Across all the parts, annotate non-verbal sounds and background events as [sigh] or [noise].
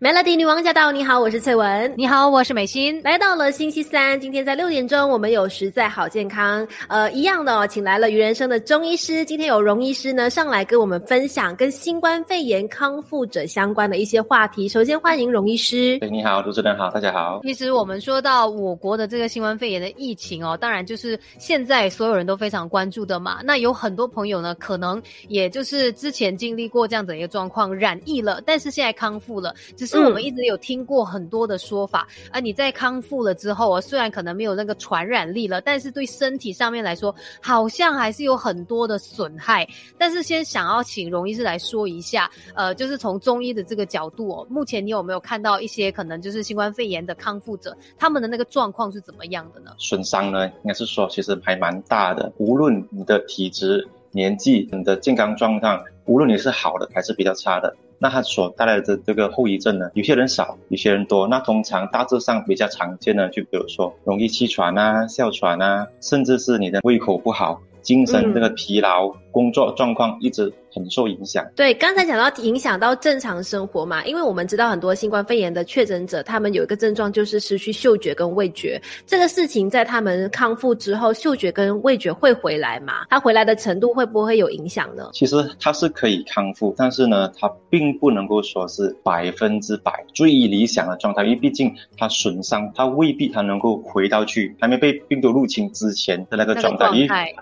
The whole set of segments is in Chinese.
Melody 女王驾到！你好，我是翠文。你好，我是美心。来到了星期三，今天在六点钟，我们有实在好健康，呃，一样的哦，请来了于人生的中医师。今天有荣医师呢上来跟我们分享跟新冠肺炎康复者相关的一些话题。首先欢迎荣医师。你好，主持人好，大家好。其实我们说到我国的这个新冠肺炎的疫情哦，当然就是现在所有人都非常关注的嘛。那有很多朋友呢，可能也就是之前经历过这样的一个状况，染疫了，但是现在康复了，只是我们一直有听过很多的说法，啊，你在康复了之后啊，虽然可能没有那个传染力了，但是对身体上面来说，好像还是有很多的损害。但是先想要请荣医师来说一下，呃，就是从中医的这个角度哦，目前你有没有看到一些可能就是新冠肺炎的康复者，他们的那个状况是怎么样的呢？损伤呢，应该是说其实还蛮大的，无论你的体质、年纪、你的健康状况，无论你是好的还是比较差的。那它所带来的这个后遗症呢，有些人少，有些人多。那通常大致上比较常见的，就比如说容易气喘啊、哮喘啊，甚至是你的胃口不好、精神这个疲劳、工作状况一直。很受影响。对，刚才讲到影响到正常生活嘛，因为我们知道很多新冠肺炎的确诊者，他们有一个症状就是失去嗅觉跟味觉。这个事情在他们康复之后，嗅觉跟味觉会回来嘛？它回来的程度会不会有影响呢？其实它是可以康复，但是呢，它并不能够说是百分之百最理想的状态，因为毕竟它损伤，它未必它能够回到去还没被病毒入侵之前的那个状态。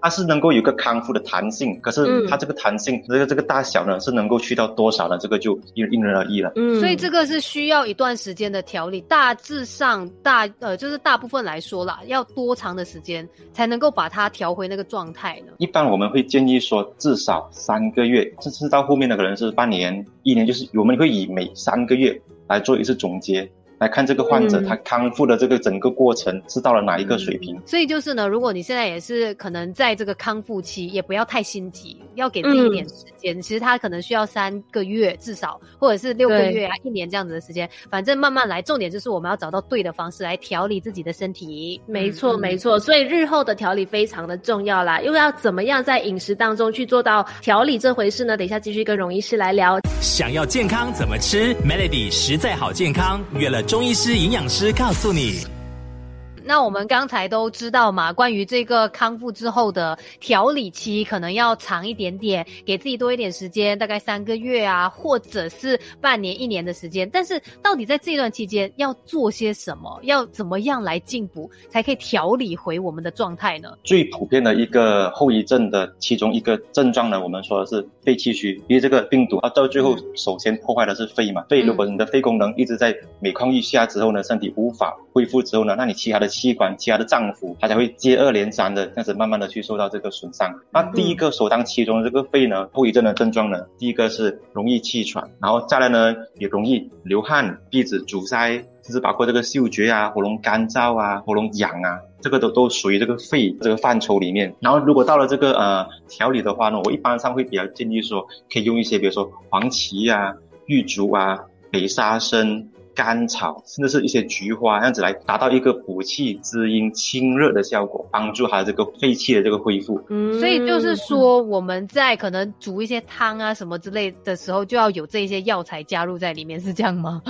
它是能够有个康复的弹性，可是它这个弹性。这个这个大小呢是能够去到多少呢？这个就因因人而异了。嗯，所以这个是需要一段时间的调理。大致上大呃，就是大部分来说啦，要多长的时间才能够把它调回那个状态呢？一般我们会建议说至少三个月，甚至到后面的可能是半年、一年，就是我们会以每三个月来做一次总结。来看这个患者他康复的这个整个过程是到了哪一个水平？所以就是呢，如果你现在也是可能在这个康复期，也不要太心急，要给自己一点时间。其实他可能需要三个月至少，或者是六个月啊、一年这样子的时间，反正慢慢来。重点就是我们要找到对的方式来调理自己的身体。没错，没错。所以日后的调理非常的重要啦。又要怎么样在饮食当中去做到调理这回事呢？等一下继续跟荣医师来聊。想要健康怎么吃？Melody 实在好健康，约了中医师、营养师告诉你。那我们刚才都知道嘛，关于这个康复之后的调理期，可能要长一点点，给自己多一点时间，大概三个月啊，或者是半年、一年的时间。但是，到底在这段期间要做些什么？要怎么样来进补，才可以调理回我们的状态呢？最普遍的一个后遗症的其中一个症状呢，我们说的是肺气虚，因为这个病毒它到最后首先破坏的是肺嘛，肺如果你的肺功能一直在每况愈下之后呢，身体无法恢复之后呢，那你其他的。器官其他的脏腑，它才会接二连三的这样子慢慢的去受到这个损伤。那第一个首当其冲的这个肺呢，后遗症的症状呢，第一个是容易气喘，然后再来呢也容易流汗、鼻子阻塞，甚至包括这个嗅觉啊、喉咙干燥啊、喉咙痒啊，这个都都属于这个肺这个范畴里面。然后如果到了这个呃调理的话呢，我一般上会比较建议说，可以用一些比如说黄芪啊、玉竹啊、北沙参。甘草，甚至是一些菊花，这样子来达到一个补气滋阴、清热的效果，帮助它这个肺气的这个恢复。嗯，所以就是说，我们在可能煮一些汤啊什么之类的时候，就要有这些药材加入在里面，是这样吗？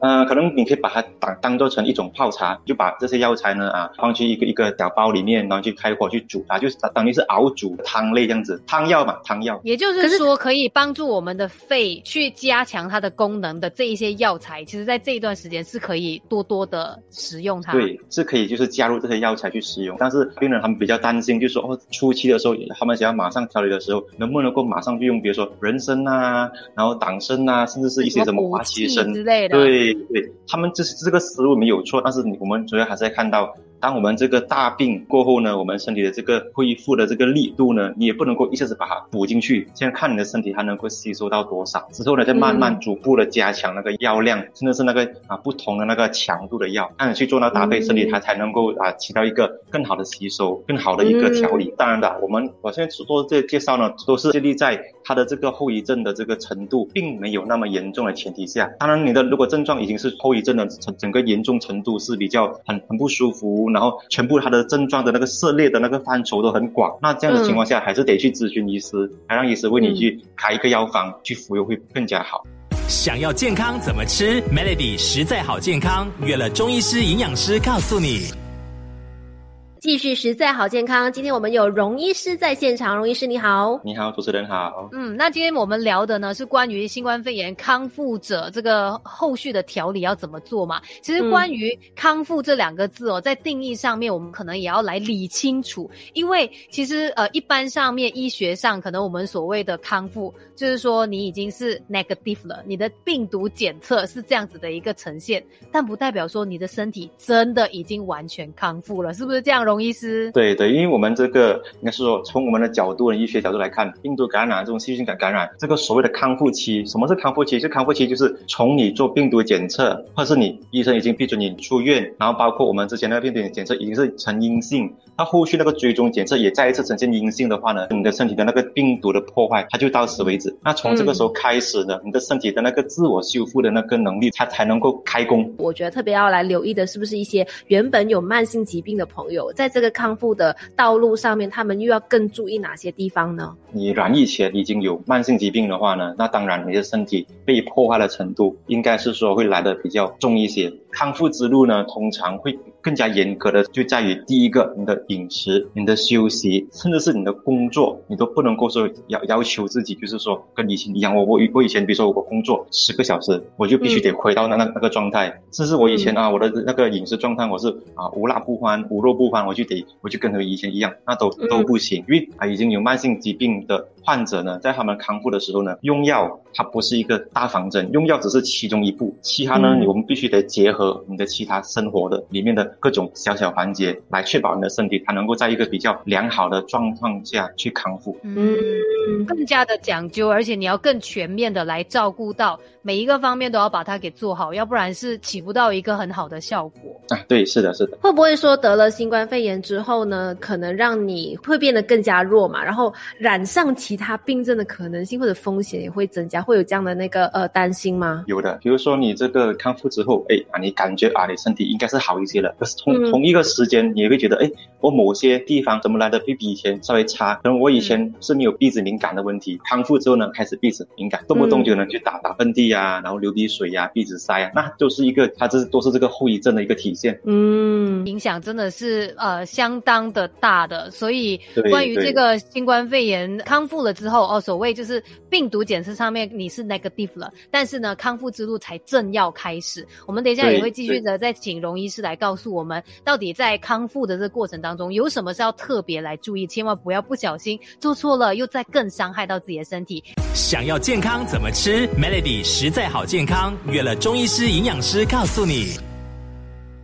嗯，[laughs] 可能你可以把它当当做成一种泡茶，就把这些药材呢啊放去一个一个小包里面，然后去开火去煮它，就是等于是熬煮汤类这样子，汤药嘛，汤药。也就是说，可以帮助我们的肺去加强它的功能的这一些药材，其实在这一段时间是可以多多的食用它，对，是可以就是加入这些药材去使用。但是病人他们比较担心，就说哦，初期的时候他们想要马上调理的时候，能不能够马上就用，比如说人参啊，然后党参啊，甚至是一些什么华旗参之类的。对对，他们这这个思路没有错，但是我们主要还是要看到。当我们这个大病过后呢，我们身体的这个恢复的这个力度呢，你也不能够一下子把它补进去。现在看你的身体它能够吸收到多少，之后呢，再慢慢逐步的加强那个药量，甚至是那个啊不同的那个强度的药，按你去做那搭配，身体它才能够啊起到一个更好的吸收、更好的一个调理。当然的，我们我现在所做这介绍呢，都是建立在它的这个后遗症的这个程度并没有那么严重的前提下。当然，你的如果症状已经是后遗症的整整个严重程度是比较很很不舒服。然后全部他的症状的那个涉猎的那个范畴都很广，那这样的情况下还是得去咨询医师，还让医师为你去开一个药方去服用会更加好。想要健康怎么吃？Melody 实在好健康，约了中医师、营养师告诉你。继续实在好健康，今天我们有荣医师在现场，荣医师你好，你好，主持人好。嗯，那今天我们聊的呢是关于新冠肺炎康复者这个后续的调理要怎么做嘛？其实关于康复这两个字哦，在定义上面我们可能也要来理清楚，因为其实呃一般上面医学上可能我们所谓的康复，就是说你已经是 negative 了，你的病毒检测是这样子的一个呈现，但不代表说你的身体真的已经完全康复了，是不是这样？荣医师，对对，因为我们这个应该是说，从我们的角度，医学角度来看，病毒感染这种细菌感感染，这个所谓的康复期，什么是康复期？是康复期就是从你做病毒检测，或是你医生已经批准你出院，然后包括我们之前那个病毒检测已经是呈阴性，那后续那个追踪检测也再一次呈现阴性的话呢，你的身体的那个病毒的破坏，它就到此为止。那从这个时候开始呢，你的身体的那个自我修复的那个能力，它才能够开工。我觉得特别要来留意的是不是一些原本有慢性疾病的朋友在。在这个康复的道路上面，他们又要更注意哪些地方呢？你染疫前已经有慢性疾病的话呢，那当然你的身体被破坏的程度，应该是说会来的比较重一些。康复之路呢，通常会更加严格的，就在于第一个，你的饮食、你的休息，甚至是你的工作，你都不能够说要要求自己，就是说跟以前一样。我我我以前比如说我工作十个小时，我就必须得回到那那那个状态。甚至我以前啊，我的那个饮食状态我是啊无辣不欢，无肉不欢，我就得我就跟他们以前一样，那都都不行。因为啊已经有慢性疾病的患者呢，在他们康复的时候呢，用药它不是一个大方针，用药只是其中一步，其他呢我们必须得结合。你的其他生活的里面的各种小小环节，来确保你的身体它能够在一个比较良好的状况下去康复。嗯，更加的讲究，而且你要更全面的来照顾到每一个方面都要把它给做好，要不然是起不到一个很好的效果。啊，对，是的，是的。会不会说得了新冠肺炎之后呢，可能让你会变得更加弱嘛？然后染上其他病症的可能性或者风险也会增加，会有这样的那个呃担心吗？有的，比如说你这个康复之后，哎啊，你感觉啊，你身体应该是好一些了。可是同同一个时间，你也会觉得，哎，我某些地方怎么来的比比以前稍微差？可能我以前是没有鼻子敏感的问题，康复之后呢，开始鼻子敏感，动不动就能去打打喷嚏啊，然后流鼻水呀，鼻子塞啊，那就是一个，它这都是这个后遗症的一个体现。嗯，影响真的是呃相当的大的。所以关于这个新冠肺炎康复了之后，哦，所谓就是病毒检测上面你是 negative 了，但是呢，康复之路才正要开始。我们等一下也会继续的再请荣医师来告诉我们，到底在康复的这个过程当中有什么是要特别来注意，千万不要不小心做错了，又再更伤害到自己的身体。想要健康怎么吃？Melody 实在好健康，约了中医师、营养师告诉你。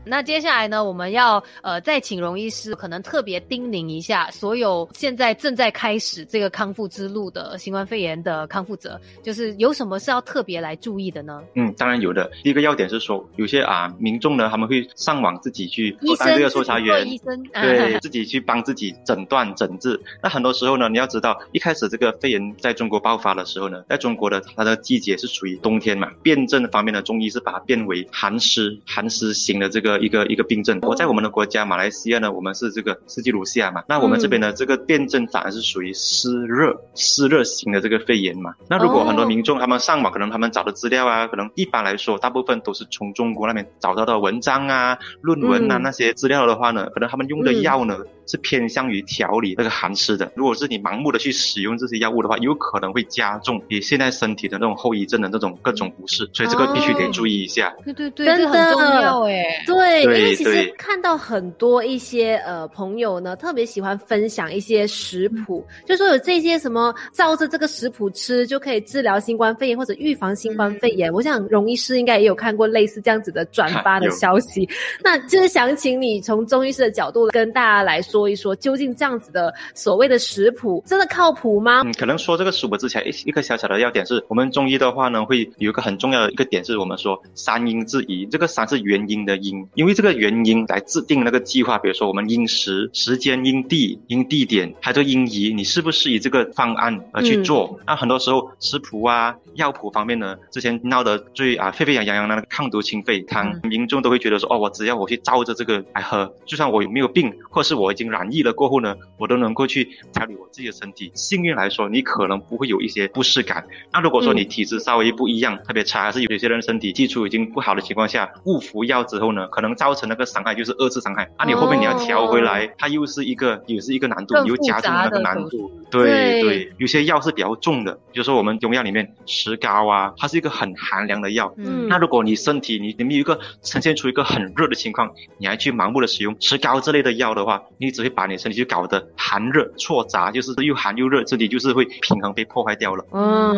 那接下来呢，我们要呃再请荣医师，可能特别叮咛一下所有现在正在开始这个康复之路的新冠肺炎的康复者，就是有什么是要特别来注意的呢？嗯，当然有的。第一个要点是说，有些啊民众呢，他们会上网自己去当这个搜查员，医生对自己去帮自己诊断诊治。那很多时候呢，你要知道，一开始这个肺炎在中国爆发的时候呢，在中国的它的季节是属于冬天嘛，辩证方面的中医是把它变为寒湿寒湿型的这个。一个一个病症，我在我们的国家马来西亚呢，我们是这个四季如夏嘛，那我们这边的这个病症反而是属于湿热湿热型的这个肺炎嘛。那如果很多民众他们上网，可能他们找的资料啊，可能一般来说，大部分都是从中国那边找到的文章啊、论文啊那些资料的话呢，可能他们用的药呢是偏向于调理那个寒湿的。如果是你盲目的去使用这些药物的话，有可能会加重你现在身体的那种后遗症的那种各种不适，所以这个必须得注意一下。对对对，这很重要哎。对。对，因为其实看到很多一些呃朋友呢，特别喜欢分享一些食谱，就说有这些什么照着这个食谱吃就可以治疗新冠肺炎或者预防新冠肺炎。我想荣医师应该也有看过类似这样子的转发的 [laughs] 消息，那就是想请你从中医师的角度跟大家来说一说，究竟这样子的所谓的食谱真的靠谱吗？嗯，可能说这个食谱之前一一个小小的要点是，我们中医的话呢，会有一个很重要的一个点是我们说三因制宜，这个三是原因的因。因为这个原因来制定那个计划，比如说我们因时、时间、因地、因地点，还有因宜，你是不是以这个方案而去做？那很多时候食谱啊、药谱方面呢，之前闹得最啊沸沸扬扬的那个抗毒清肺汤，民众都会觉得说，哦，我只要我去照着这个来喝，就算我有没有病，或是我已经染疫了过后呢，我都能够去调理我自己的身体。幸运来说，你可能不会有一些不适感。那如果说你体质稍微不一样，特别差，还是有些人身体基础已经不好的情况下，误服药之后呢，可能造成那个伤害就是二次伤害。那你后面你要调回来，它又是一个也是一个难度，你又加重那个难度。对对，有些药是比较重的，比如说我们中药里面石膏啊，它是一个很寒凉的药。嗯，那如果你身体你里面有一个呈现出一个很热的情况，你还去盲目的使用石膏之类的药的话，你只会把你身体就搞得寒热错杂，就是又寒又热，这里就是会平衡被破坏掉了。嗯，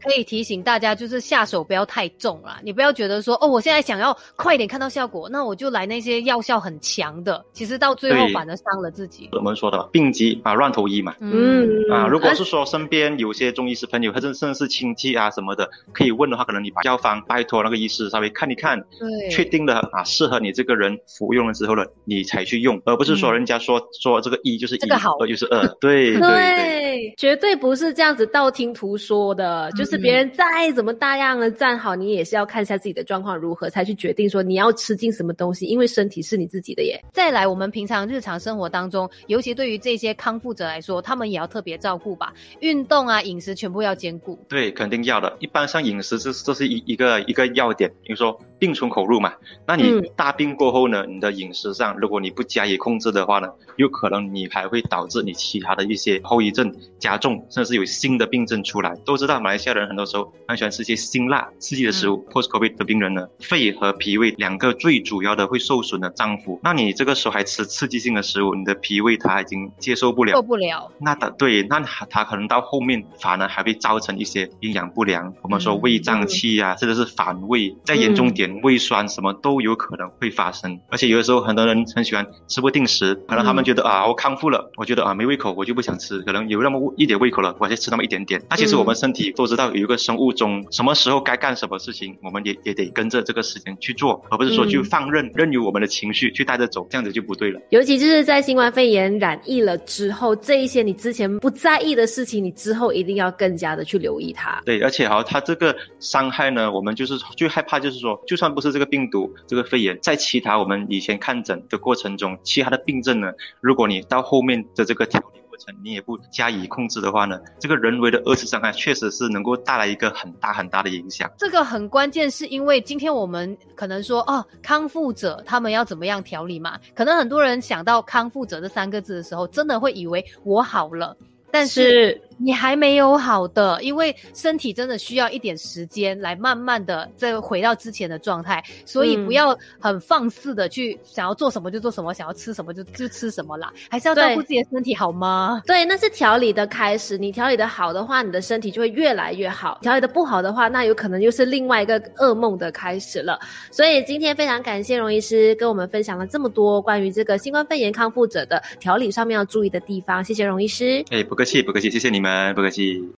可以提醒大家，就是下手不要太重了，你不要觉得说哦，我现在想要快一点看到效果，那我就来那些药效很强的，其实到最后反而伤了自己。我们说的病急啊乱投医嘛。嗯啊，如果是说身边有些中医师朋友，或者甚至是亲戚啊什么的，可以问的话，可能你把药方拜托那个医师稍微看一看，对，确定了啊适合你这个人服用了之后呢，你才去用，而不是说人家说说这个一就是一，二就是二，对 [laughs] 对对，绝对不是这样子道听途说的，就是别人再怎么大量的站好，你也是要看一下自己的状况如何，才去决定说你要吃进什么东西，因为身体是你自己的耶。再来，我们平常日常生活当中，尤其对于这些康复者来说，他们也要特别照顾吧，运动啊、饮食全部要兼顾。对，肯定要的。一般像饮食这这是一一个一个要点，比如说病从口入嘛，那你大病过后呢，你的饮食上如果你不加以控制的话呢，有可能你还会导致你其他的一些后遗症加重，甚至有新的病症出来。都知道马来西亚人很多时候很喜欢吃些辛辣刺激的食物，post COVID 的病人呢，肺和脾胃两个最主要的会受损的脏腑。那你这个时候还吃刺激性的食物，你的脾胃它已经接受不了，受不了。那的对，那它可能到后面反而还会造成一些营养不良。我们说胃胀气啊，甚至是反胃，再严重点胃酸什么都有可能会发生。而且有的时候很多人很喜欢吃不定时，可能他们觉得啊我康复了，我觉得啊没胃口我就不想吃，可能有那么一点胃口了，我就吃那么一点点。那其实我们身体都知道有一个生物钟，什么时候该干什么事情，我们也也得跟着这个时间去做，而不是说去放任任由我们的情绪去带着走，这样子就不对了。尤其就是在新冠肺炎染疫了之后，这一些你之前不在意的事情，你之后一定要更加的去留意它。对，而且哈，它这个伤害呢，我们就是最害怕，就是说，就算不是这个病毒，这个肺炎，在其他我们以前看诊的过程中，其他的病症呢，如果你到后面的这个调理过程，你也不加以控制的话呢，这个人为的二次伤害确实是能够带来一个很大很大的影响。这个很关键，是因为今天我们可能说，哦，康复者他们要怎么样调理嘛？可能很多人想到康复者这三个字的时候，真的会以为我好了。但是你还没有好的，因为身体真的需要一点时间来慢慢的再回到之前的状态，所以不要很放肆的去想要做什么就做什么，想要吃什么就就吃什么啦，还是要照顾自己的身体好吗？对，那是调理的开始。你调理的好的话，你的身体就会越来越好；调理的不好的话，那有可能又是另外一个噩梦的开始了。所以今天非常感谢荣医师跟我们分享了这么多关于这个新冠肺炎康复者的调理上面要注意的地方。谢谢荣医师。哎，不客气，不客气，谢谢你们，不客气。